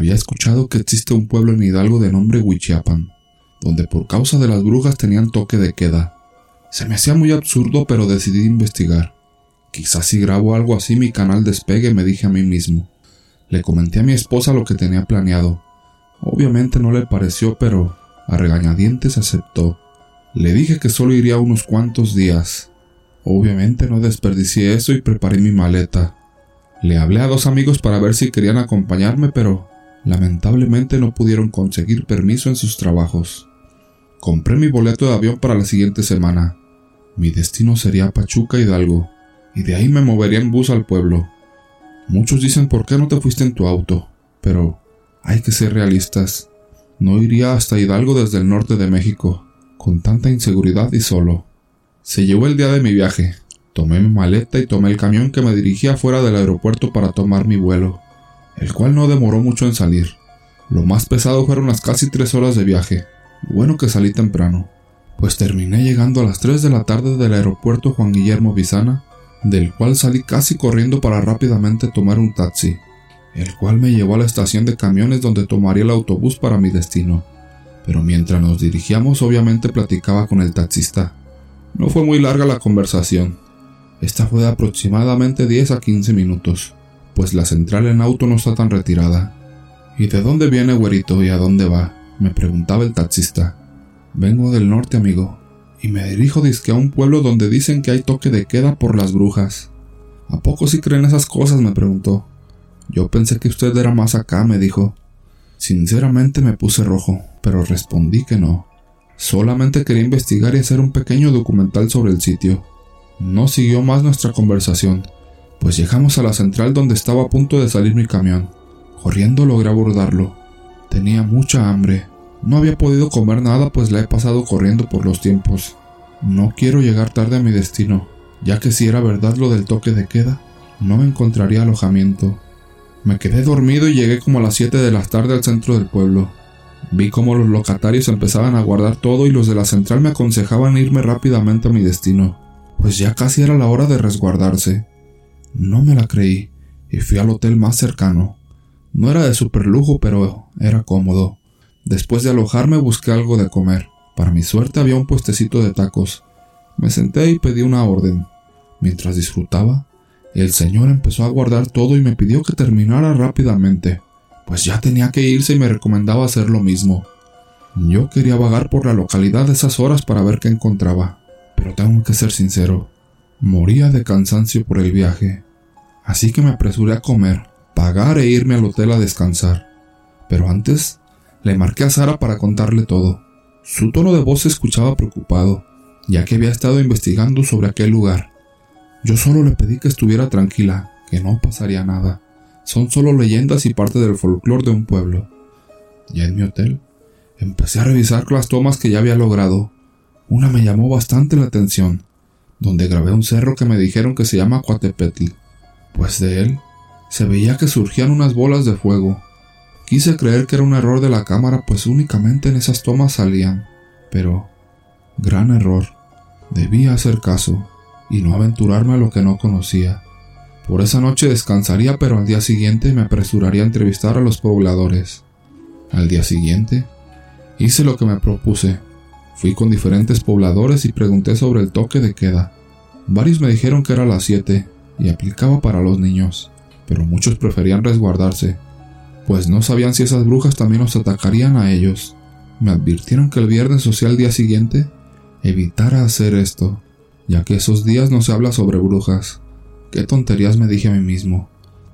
Había escuchado que existe un pueblo en Hidalgo de nombre Huichiapan, donde por causa de las brujas tenían toque de queda. Se me hacía muy absurdo, pero decidí investigar. Quizás si grabo algo así mi canal despegue, me dije a mí mismo. Le comenté a mi esposa lo que tenía planeado. Obviamente no le pareció, pero a regañadientes aceptó. Le dije que solo iría unos cuantos días. Obviamente no desperdicié eso y preparé mi maleta. Le hablé a dos amigos para ver si querían acompañarme, pero lamentablemente no pudieron conseguir permiso en sus trabajos. Compré mi boleto de avión para la siguiente semana. Mi destino sería Pachuca Hidalgo, y de ahí me movería en bus al pueblo. Muchos dicen por qué no te fuiste en tu auto, pero hay que ser realistas. No iría hasta Hidalgo desde el norte de México, con tanta inseguridad y solo. Se llevó el día de mi viaje. Tomé mi maleta y tomé el camión que me dirigía fuera del aeropuerto para tomar mi vuelo, el cual no demoró mucho en salir. Lo más pesado fueron las casi tres horas de viaje. Bueno que salí temprano, pues terminé llegando a las 3 de la tarde del aeropuerto Juan Guillermo Bizana, del cual salí casi corriendo para rápidamente tomar un taxi, el cual me llevó a la estación de camiones donde tomaría el autobús para mi destino. Pero mientras nos dirigíamos obviamente platicaba con el taxista. No fue muy larga la conversación. Esta fue de aproximadamente 10 a 15 minutos, pues la central en auto no está tan retirada. ¿Y de dónde viene, güerito, y a dónde va? me preguntaba el taxista. Vengo del norte, amigo, y me dirijo disque a un pueblo donde dicen que hay toque de queda por las brujas. ¿A poco sí creen esas cosas? me preguntó. Yo pensé que usted era más acá, me dijo. Sinceramente me puse rojo, pero respondí que no. Solamente quería investigar y hacer un pequeño documental sobre el sitio. No siguió más nuestra conversación, pues llegamos a la central donde estaba a punto de salir mi camión. Corriendo logré abordarlo. Tenía mucha hambre. No había podido comer nada pues la he pasado corriendo por los tiempos. No quiero llegar tarde a mi destino, ya que si era verdad lo del toque de queda, no me encontraría alojamiento. Me quedé dormido y llegué como a las 7 de la tarde al centro del pueblo. Vi cómo los locatarios empezaban a guardar todo y los de la central me aconsejaban irme rápidamente a mi destino, pues ya casi era la hora de resguardarse. No me la creí y fui al hotel más cercano. No era de super lujo, pero era cómodo. Después de alojarme busqué algo de comer. Para mi suerte había un puestecito de tacos. Me senté y pedí una orden. Mientras disfrutaba, el señor empezó a guardar todo y me pidió que terminara rápidamente, pues ya tenía que irse y me recomendaba hacer lo mismo. Yo quería vagar por la localidad de esas horas para ver qué encontraba, pero tengo que ser sincero, moría de cansancio por el viaje, así que me apresuré a comer, pagar e irme al hotel a descansar. Pero antes, le marqué a Sara para contarle todo. Su tono de voz se escuchaba preocupado, ya que había estado investigando sobre aquel lugar yo solo le pedí que estuviera tranquila, que no pasaría nada. Son solo leyendas y parte del folclore de un pueblo. Ya en mi hotel, empecé a revisar las tomas que ya había logrado. Una me llamó bastante la atención, donde grabé un cerro que me dijeron que se llama Coatepetl, pues de él se veía que surgían unas bolas de fuego. Quise creer que era un error de la cámara, pues únicamente en esas tomas salían. Pero, gran error. Debía hacer caso y no aventurarme a lo que no conocía. Por esa noche descansaría, pero al día siguiente me apresuraría a entrevistar a los pobladores. Al día siguiente, hice lo que me propuse. Fui con diferentes pobladores y pregunté sobre el toque de queda. Varios me dijeron que era las 7 y aplicaba para los niños, pero muchos preferían resguardarse, pues no sabían si esas brujas también los atacarían a ellos. Me advirtieron que el viernes o sea el día siguiente evitara hacer esto, ya que esos días no se habla sobre brujas. Qué tonterías me dije a mí mismo.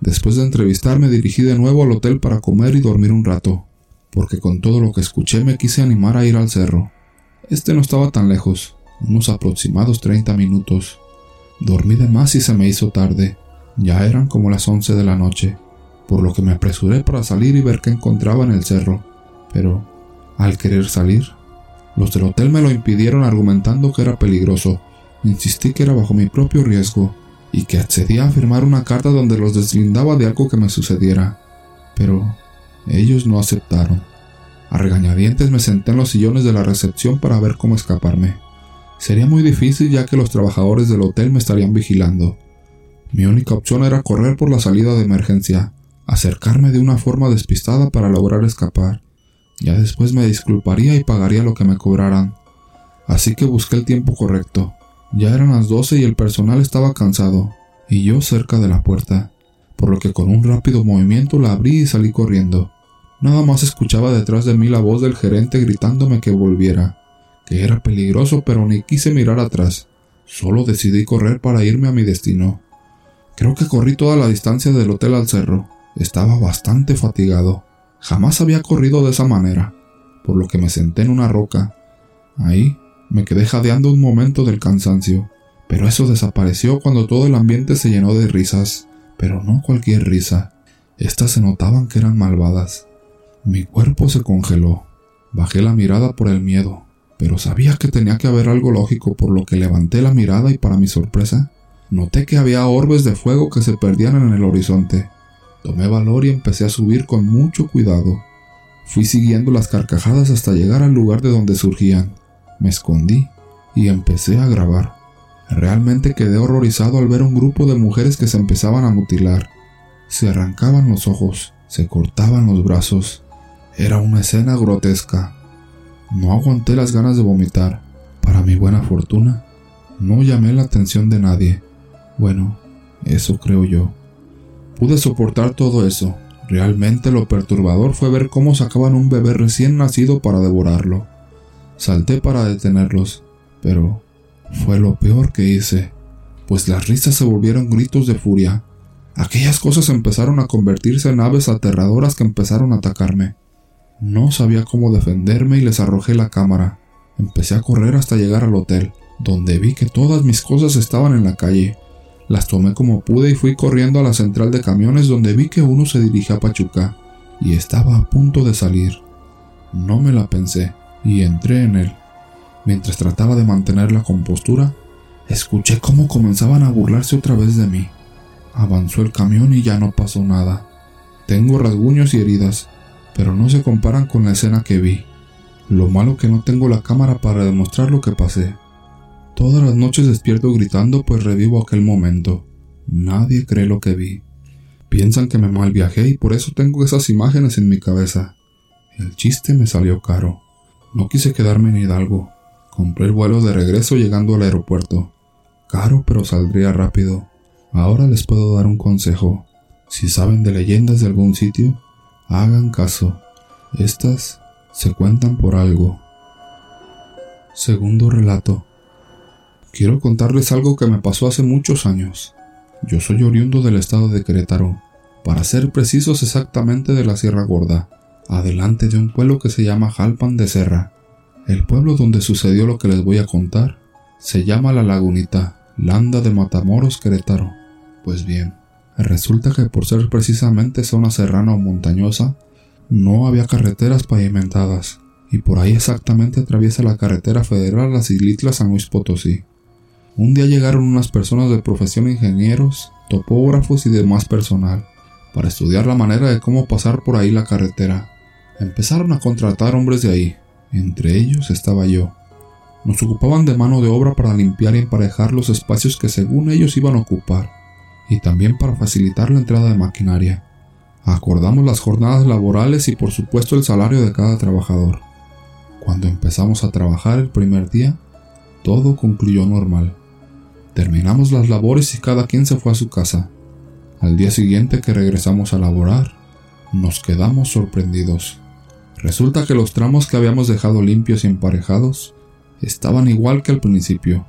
Después de entrevistar me dirigí de nuevo al hotel para comer y dormir un rato, porque con todo lo que escuché me quise animar a ir al cerro. Este no estaba tan lejos, unos aproximados 30 minutos. Dormí de más y se me hizo tarde, ya eran como las 11 de la noche, por lo que me apresuré para salir y ver qué encontraba en el cerro. Pero, al querer salir, los del hotel me lo impidieron argumentando que era peligroso Insistí que era bajo mi propio riesgo y que accedía a firmar una carta donde los deslindaba de algo que me sucediera. Pero ellos no aceptaron. A regañadientes me senté en los sillones de la recepción para ver cómo escaparme. Sería muy difícil ya que los trabajadores del hotel me estarían vigilando. Mi única opción era correr por la salida de emergencia, acercarme de una forma despistada para lograr escapar. Ya después me disculparía y pagaría lo que me cobraran. Así que busqué el tiempo correcto. Ya eran las doce y el personal estaba cansado, y yo cerca de la puerta, por lo que con un rápido movimiento la abrí y salí corriendo. Nada más escuchaba detrás de mí la voz del gerente gritándome que volviera, que era peligroso pero ni quise mirar atrás. Solo decidí correr para irme a mi destino. Creo que corrí toda la distancia del hotel al cerro. Estaba bastante fatigado. Jamás había corrido de esa manera, por lo que me senté en una roca. Ahí me quedé jadeando un momento del cansancio, pero eso desapareció cuando todo el ambiente se llenó de risas, pero no cualquier risa. Estas se notaban que eran malvadas. Mi cuerpo se congeló. Bajé la mirada por el miedo, pero sabía que tenía que haber algo lógico por lo que levanté la mirada y para mi sorpresa, noté que había orbes de fuego que se perdían en el horizonte. Tomé valor y empecé a subir con mucho cuidado. Fui siguiendo las carcajadas hasta llegar al lugar de donde surgían. Me escondí y empecé a grabar. Realmente quedé horrorizado al ver un grupo de mujeres que se empezaban a mutilar. Se arrancaban los ojos, se cortaban los brazos. Era una escena grotesca. No aguanté las ganas de vomitar. Para mi buena fortuna, no llamé la atención de nadie. Bueno, eso creo yo. Pude soportar todo eso. Realmente lo perturbador fue ver cómo sacaban un bebé recién nacido para devorarlo. Salté para detenerlos, pero fue lo peor que hice, pues las risas se volvieron gritos de furia. Aquellas cosas empezaron a convertirse en aves aterradoras que empezaron a atacarme. No sabía cómo defenderme y les arrojé la cámara. Empecé a correr hasta llegar al hotel, donde vi que todas mis cosas estaban en la calle. Las tomé como pude y fui corriendo a la central de camiones donde vi que uno se dirigía a Pachuca y estaba a punto de salir. No me la pensé y entré en él. Mientras trataba de mantener la compostura, escuché cómo comenzaban a burlarse otra vez de mí. Avanzó el camión y ya no pasó nada. Tengo rasguños y heridas, pero no se comparan con la escena que vi. Lo malo que no tengo la cámara para demostrar lo que pasé. Todas las noches despierto gritando pues revivo aquel momento. Nadie cree lo que vi. Piensan que me mal viajé y por eso tengo esas imágenes en mi cabeza. El chiste me salió caro. No quise quedarme en Hidalgo. Compré el vuelo de regreso llegando al aeropuerto. Caro, pero saldría rápido. Ahora les puedo dar un consejo. Si saben de leyendas de algún sitio, hagan caso. Estas se cuentan por algo. Segundo relato. Quiero contarles algo que me pasó hace muchos años. Yo soy oriundo del estado de Querétaro, para ser precisos exactamente de la Sierra Gorda, adelante de un pueblo que se llama Jalpan de Serra. El pueblo donde sucedió lo que les voy a contar se llama La Lagunita, Landa de Matamoros, Querétaro. Pues bien, resulta que por ser precisamente zona serrana o montañosa, no había carreteras pavimentadas, y por ahí exactamente atraviesa la carretera federal Las Islitlas San Luis Potosí. Un día llegaron unas personas de profesión ingenieros, topógrafos y demás personal para estudiar la manera de cómo pasar por ahí la carretera. Empezaron a contratar hombres de ahí, entre ellos estaba yo. Nos ocupaban de mano de obra para limpiar y emparejar los espacios que según ellos iban a ocupar, y también para facilitar la entrada de maquinaria. Acordamos las jornadas laborales y por supuesto el salario de cada trabajador. Cuando empezamos a trabajar el primer día, todo concluyó normal. Terminamos las labores y cada quien se fue a su casa. Al día siguiente que regresamos a laborar, nos quedamos sorprendidos. Resulta que los tramos que habíamos dejado limpios y emparejados estaban igual que al principio.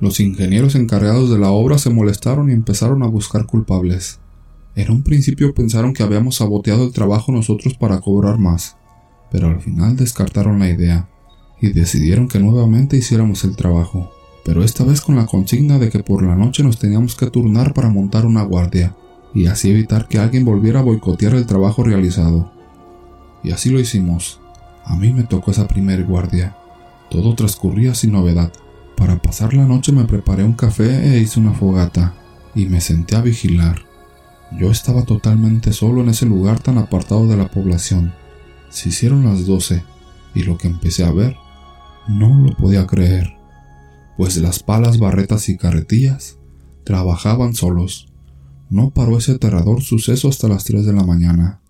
Los ingenieros encargados de la obra se molestaron y empezaron a buscar culpables. En un principio pensaron que habíamos saboteado el trabajo nosotros para cobrar más, pero al final descartaron la idea y decidieron que nuevamente hiciéramos el trabajo pero esta vez con la consigna de que por la noche nos teníamos que turnar para montar una guardia, y así evitar que alguien volviera a boicotear el trabajo realizado. Y así lo hicimos. A mí me tocó esa primer guardia. Todo transcurría sin novedad. Para pasar la noche me preparé un café e hice una fogata, y me senté a vigilar. Yo estaba totalmente solo en ese lugar tan apartado de la población. Se hicieron las doce, y lo que empecé a ver, no lo podía creer pues las palas, barretas y carretillas trabajaban solos. No paró ese aterrador suceso hasta las 3 de la mañana.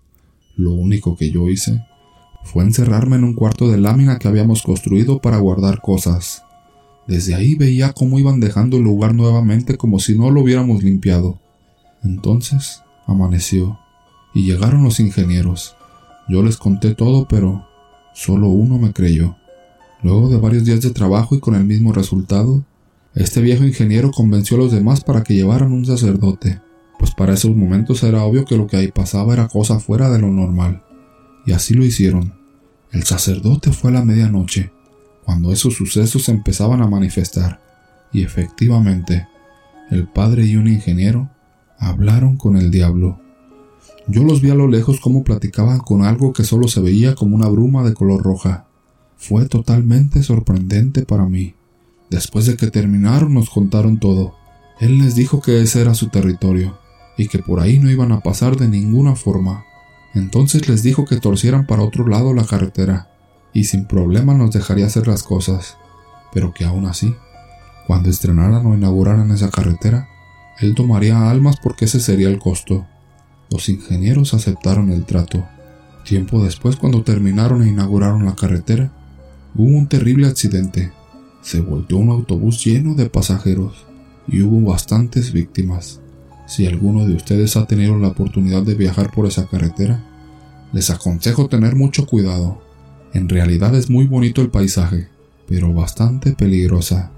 Lo único que yo hice fue encerrarme en un cuarto de lámina que habíamos construido para guardar cosas. Desde ahí veía cómo iban dejando el lugar nuevamente como si no lo hubiéramos limpiado. Entonces amaneció y llegaron los ingenieros. Yo les conté todo, pero solo uno me creyó. Luego de varios días de trabajo y con el mismo resultado, este viejo ingeniero convenció a los demás para que llevaran un sacerdote, pues para esos momentos era obvio que lo que ahí pasaba era cosa fuera de lo normal. Y así lo hicieron. El sacerdote fue a la medianoche, cuando esos sucesos empezaban a manifestar, y efectivamente, el padre y un ingeniero hablaron con el diablo. Yo los vi a lo lejos como platicaban con algo que solo se veía como una bruma de color roja. Fue totalmente sorprendente para mí. Después de que terminaron nos contaron todo. Él les dijo que ese era su territorio y que por ahí no iban a pasar de ninguna forma. Entonces les dijo que torcieran para otro lado la carretera y sin problema nos dejaría hacer las cosas, pero que aún así, cuando estrenaran o inauguraran esa carretera, él tomaría almas porque ese sería el costo. Los ingenieros aceptaron el trato. Tiempo después, cuando terminaron e inauguraron la carretera, hubo un terrible accidente. Se volteó un autobús lleno de pasajeros y hubo bastantes víctimas. Si alguno de ustedes ha tenido la oportunidad de viajar por esa carretera, les aconsejo tener mucho cuidado. En realidad es muy bonito el paisaje, pero bastante peligrosa.